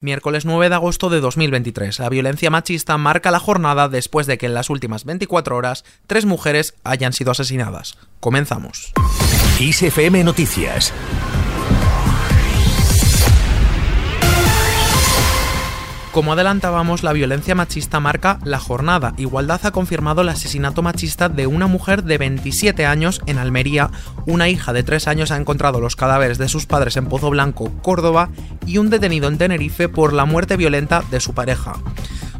Miércoles 9 de agosto de 2023. La violencia machista marca la jornada después de que en las últimas 24 horas tres mujeres hayan sido asesinadas. Comenzamos. ISFM Noticias. Como adelantábamos, la violencia machista marca la jornada. Igualdad ha confirmado el asesinato machista de una mujer de 27 años en Almería. Una hija de 3 años ha encontrado los cadáveres de sus padres en Pozo Blanco, Córdoba, y un detenido en Tenerife por la muerte violenta de su pareja.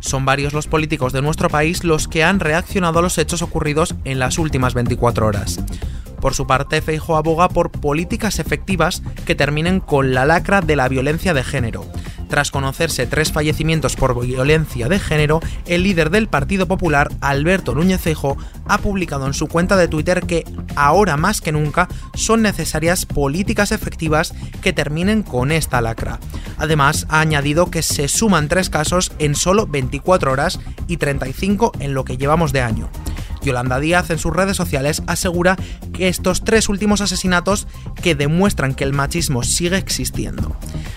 Son varios los políticos de nuestro país los que han reaccionado a los hechos ocurridos en las últimas 24 horas. Por su parte, Feijo aboga por políticas efectivas que terminen con la lacra de la violencia de género. Tras conocerse tres fallecimientos por violencia de género, el líder del Partido Popular, Alberto Núñez ha publicado en su cuenta de Twitter que ahora más que nunca son necesarias políticas efectivas que terminen con esta lacra. Además, ha añadido que se suman tres casos en solo 24 horas y 35 en lo que llevamos de año. Yolanda Díaz en sus redes sociales asegura que estos tres últimos asesinatos que demuestran que el machismo sigue existiendo.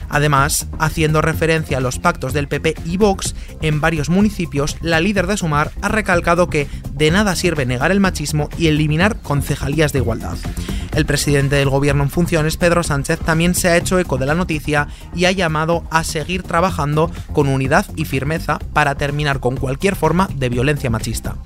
Además, haciendo referencia a los pactos del PP y Vox, en varios municipios, la líder de Sumar ha recalcado que de nada sirve negar el machismo y eliminar concejalías de igualdad. El presidente del gobierno en funciones, Pedro Sánchez, también se ha hecho eco de la noticia y ha llamado a seguir trabajando con unidad y firmeza para terminar con cualquier forma de violencia machista.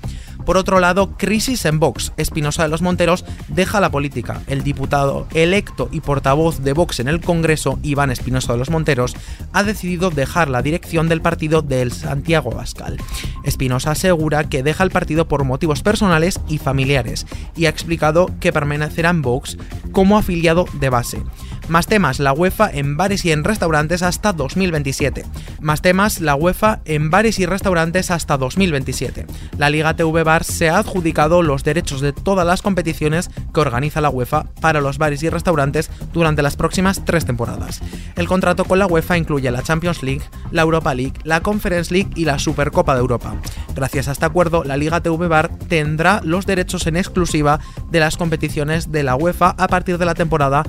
Por otro lado, crisis en Vox. Espinosa de los Monteros deja la política. El diputado electo y portavoz de Vox en el Congreso, Iván Espinosa de los Monteros, ha decidido dejar la dirección del partido del Santiago Bascal. Espinosa asegura que deja el partido por motivos personales y familiares y ha explicado que permanecerá en Vox como afiliado de base. Más temas, la UEFA en bares y en restaurantes hasta 2027. Más temas, la UEFA en bares y restaurantes hasta 2027. La Liga TV Bar se ha adjudicado los derechos de todas las competiciones que organiza la UEFA para los bares y restaurantes durante las próximas tres temporadas. El contrato con la UEFA incluye la Champions League, la Europa League, la Conference League y la Supercopa de Europa. Gracias a este acuerdo, la Liga TV Bar tendrá los derechos en exclusiva de las competiciones de la UEFA a partir de la temporada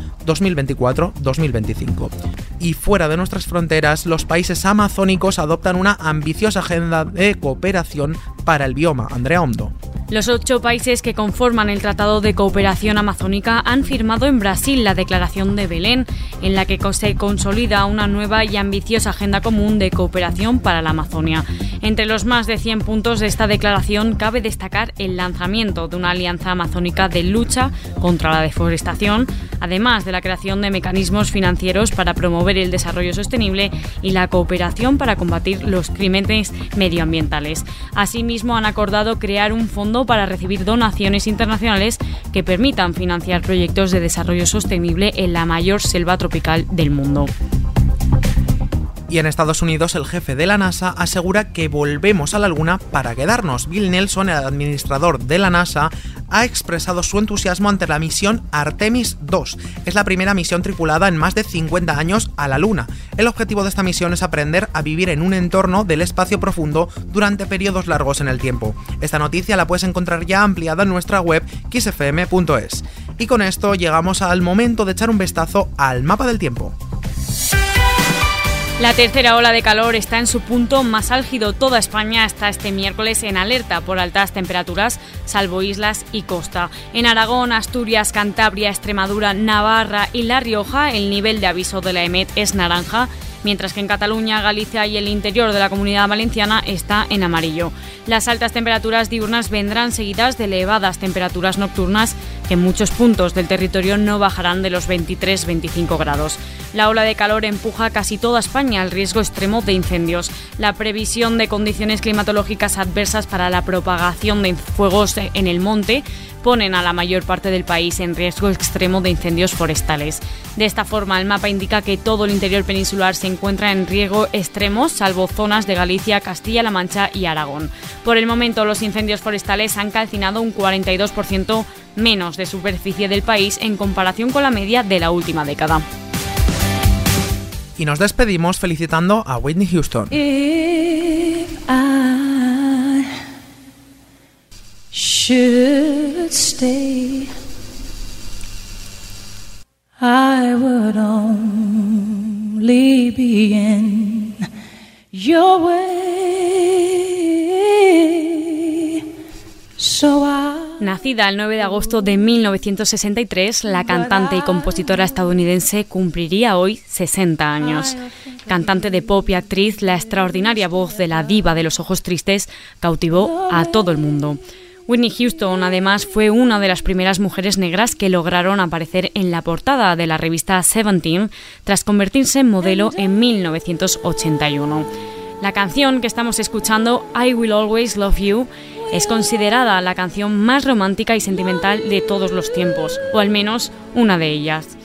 2024-2025. Y fuera de nuestras fronteras, los países amazónicos adoptan una ambiciosa agenda de cooperación para el bioma. Andrea Hondo. Los ocho países que conforman el Tratado de Cooperación Amazónica han firmado en Brasil la Declaración de Belén, en la que se consolida una nueva y ambiciosa agenda común de cooperación para la Amazonia. Entre los más de 100 puntos de esta declaración cabe destacar el lanzamiento de una alianza amazónica de lucha contra la deforestación, además de la creación de mecanismos financieros para promover el desarrollo sostenible y la cooperación para combatir los crímenes medioambientales. Asimismo, han acordado crear un fondo para recibir donaciones internacionales que permitan financiar proyectos de desarrollo sostenible en la mayor selva tropical del mundo. Y en Estados Unidos el jefe de la NASA asegura que volvemos a la Luna para quedarnos. Bill Nelson, el administrador de la NASA, ha expresado su entusiasmo ante la misión Artemis 2. Es la primera misión tripulada en más de 50 años a la Luna. El objetivo de esta misión es aprender a vivir en un entorno del espacio profundo durante periodos largos en el tiempo. Esta noticia la puedes encontrar ya ampliada en nuestra web xfm.es. Y con esto llegamos al momento de echar un vistazo al mapa del tiempo. La tercera ola de calor está en su punto más álgido. Toda España está este miércoles en alerta por altas temperaturas, salvo islas y costa. En Aragón, Asturias, Cantabria, Extremadura, Navarra y La Rioja, el nivel de aviso de la EMET es naranja mientras que en Cataluña, Galicia y el interior de la comunidad valenciana está en amarillo. Las altas temperaturas diurnas vendrán seguidas de elevadas temperaturas nocturnas en muchos puntos del territorio no bajarán de los 23-25 grados. La ola de calor empuja casi toda España al riesgo extremo de incendios. La previsión de condiciones climatológicas adversas para la propagación de fuegos en el monte ponen a la mayor parte del país en riesgo extremo de incendios forestales. De esta forma, el mapa indica que todo el interior peninsular se encuentra en riesgo extremo, salvo zonas de Galicia, Castilla-La Mancha y Aragón. Por el momento, los incendios forestales han calcinado un 42% menos de superficie del país en comparación con la media de la última década. Y nos despedimos felicitando a Whitney Houston. Should stay, I would only be in your way. So Nacida el 9 de agosto de 1963, la cantante y compositora estadounidense cumpliría hoy 60 años. Cantante de pop y actriz, la extraordinaria voz de la diva de los ojos tristes cautivó a todo el mundo. Whitney Houston, además, fue una de las primeras mujeres negras que lograron aparecer en la portada de la revista Seventeen tras convertirse en modelo en 1981. La canción que estamos escuchando, I Will Always Love You, es considerada la canción más romántica y sentimental de todos los tiempos, o al menos una de ellas.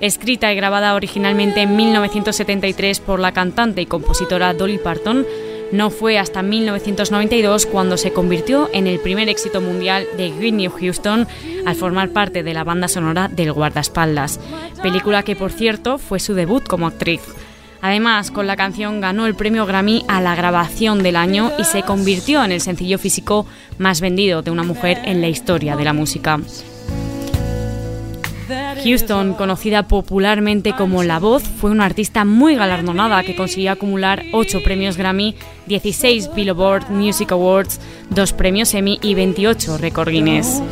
Escrita y grabada originalmente en 1973 por la cantante y compositora Dolly Parton, no fue hasta 1992 cuando se convirtió en el primer éxito mundial de Whitney Houston al formar parte de la banda sonora del Guardaespaldas, película que por cierto fue su debut como actriz. Además, con la canción ganó el premio Grammy a la grabación del año y se convirtió en el sencillo físico más vendido de una mujer en la historia de la música. Houston, conocida popularmente como La Voz, fue una artista muy galardonada que consiguió acumular 8 premios Grammy, 16 Billboard Music Awards, 2 premios Emmy y 28 Record Guinness.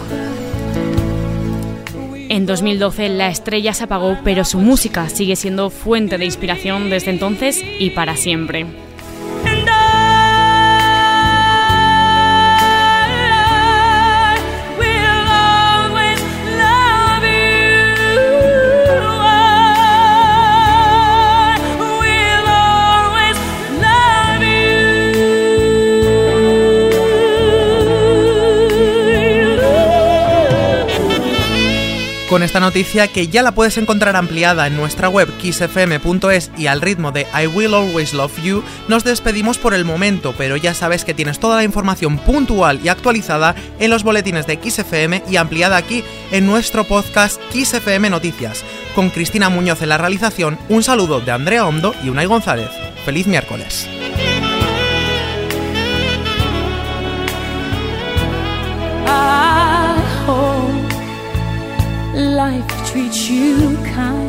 En 2012 la estrella se apagó, pero su música sigue siendo fuente de inspiración desde entonces y para siempre. Con esta noticia que ya la puedes encontrar ampliada en nuestra web kissfm.es y al ritmo de I Will Always Love You, nos despedimos por el momento, pero ya sabes que tienes toda la información puntual y actualizada en los boletines de XFM y ampliada aquí en nuestro podcast XFM Noticias. Con Cristina Muñoz en la realización, un saludo de Andrea Hondo y Unai González. ¡Feliz miércoles! Life treats you kind.